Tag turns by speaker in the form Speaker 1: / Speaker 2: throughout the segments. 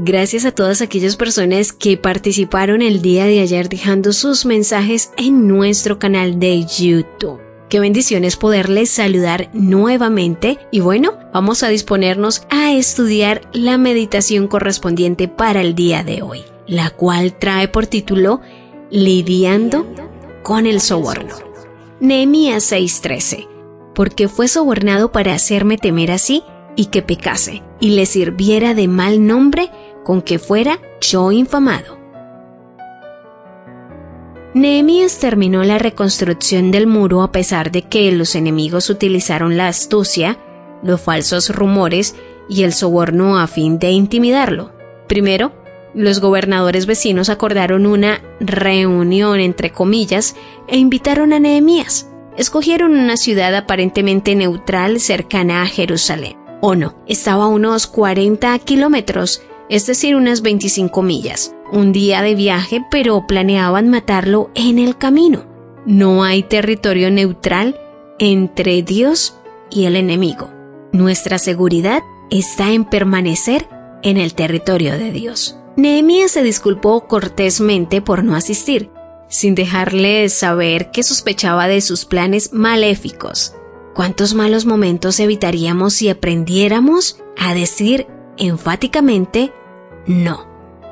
Speaker 1: Gracias a todas aquellas personas que participaron el día de ayer dejando sus mensajes en nuestro canal de YouTube. Qué bendiciones poderles saludar nuevamente y bueno, vamos a disponernos a estudiar la meditación correspondiente para el día de hoy, la cual trae por título Lidiando con el soborno. Nehemías 6:13. Porque fue sobornado para hacerme temer así y que pecase y le sirviera de mal nombre con que fuera yo infamado. Nehemías terminó la reconstrucción del muro a pesar de que los enemigos utilizaron la astucia, los falsos rumores y el soborno a fin de intimidarlo. Primero, los gobernadores vecinos acordaron una reunión entre comillas e invitaron a Nehemías. Escogieron una ciudad aparentemente neutral cercana a Jerusalén. O no, estaba a unos 40 kilómetros es decir, unas 25 millas. Un día de viaje, pero planeaban matarlo en el camino. No hay territorio neutral entre Dios y el enemigo. Nuestra seguridad está en permanecer en el territorio de Dios. Nehemías se disculpó cortésmente por no asistir, sin dejarle saber que sospechaba de sus planes maléficos. ¿Cuántos malos momentos evitaríamos si aprendiéramos a decir enfáticamente no.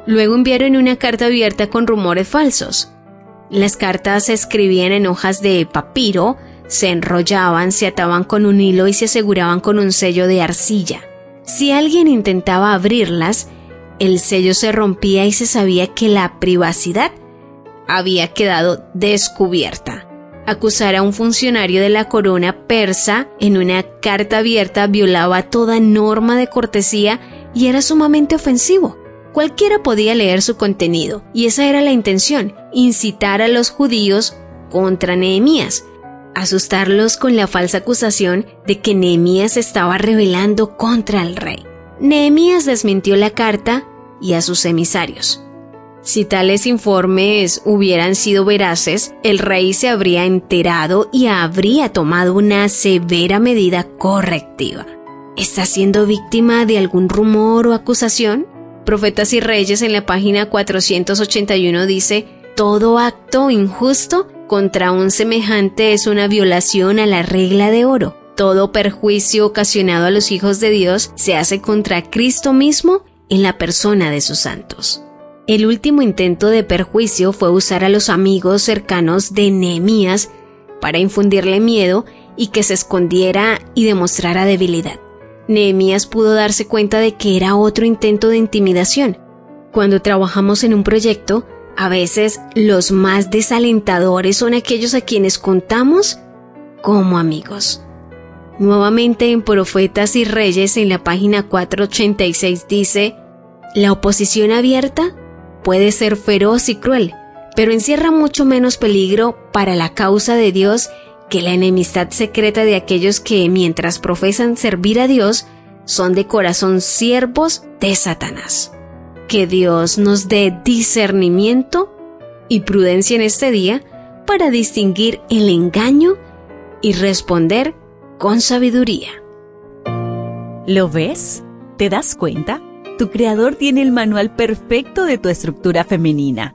Speaker 1: Luego enviaron una carta abierta con rumores falsos. Las cartas se escribían en hojas de papiro, se enrollaban, se ataban con un hilo y se aseguraban con un sello de arcilla. Si alguien intentaba abrirlas, el sello se rompía y se sabía que la privacidad había quedado descubierta. Acusar a un funcionario de la corona persa en una carta abierta violaba toda norma de cortesía y era sumamente ofensivo. Cualquiera podía leer su contenido, y esa era la intención, incitar a los judíos contra Nehemías, asustarlos con la falsa acusación de que Nehemías estaba rebelando contra el rey. Nehemías desmintió la carta y a sus emisarios. Si tales informes hubieran sido veraces, el rey se habría enterado y habría tomado una severa medida correctiva. ¿Está siendo víctima de algún rumor o acusación? Profetas y Reyes en la página 481 dice, todo acto injusto contra un semejante es una violación a la regla de oro. Todo perjuicio ocasionado a los hijos de Dios se hace contra Cristo mismo en la persona de sus santos. El último intento de perjuicio fue usar a los amigos cercanos de Nehemías para infundirle miedo y que se escondiera y demostrara debilidad. Nehemías pudo darse cuenta de que era otro intento de intimidación. Cuando trabajamos en un proyecto, a veces los más desalentadores son aquellos a quienes contamos como amigos. Nuevamente en Profetas y Reyes en la página 486 dice, la oposición abierta puede ser feroz y cruel, pero encierra mucho menos peligro para la causa de Dios que la enemistad secreta de aquellos que, mientras profesan servir a Dios, son de corazón siervos de Satanás. Que Dios nos dé discernimiento y prudencia en este día para distinguir el engaño y responder con sabiduría.
Speaker 2: ¿Lo ves? ¿Te das cuenta? Tu creador tiene el manual perfecto de tu estructura femenina.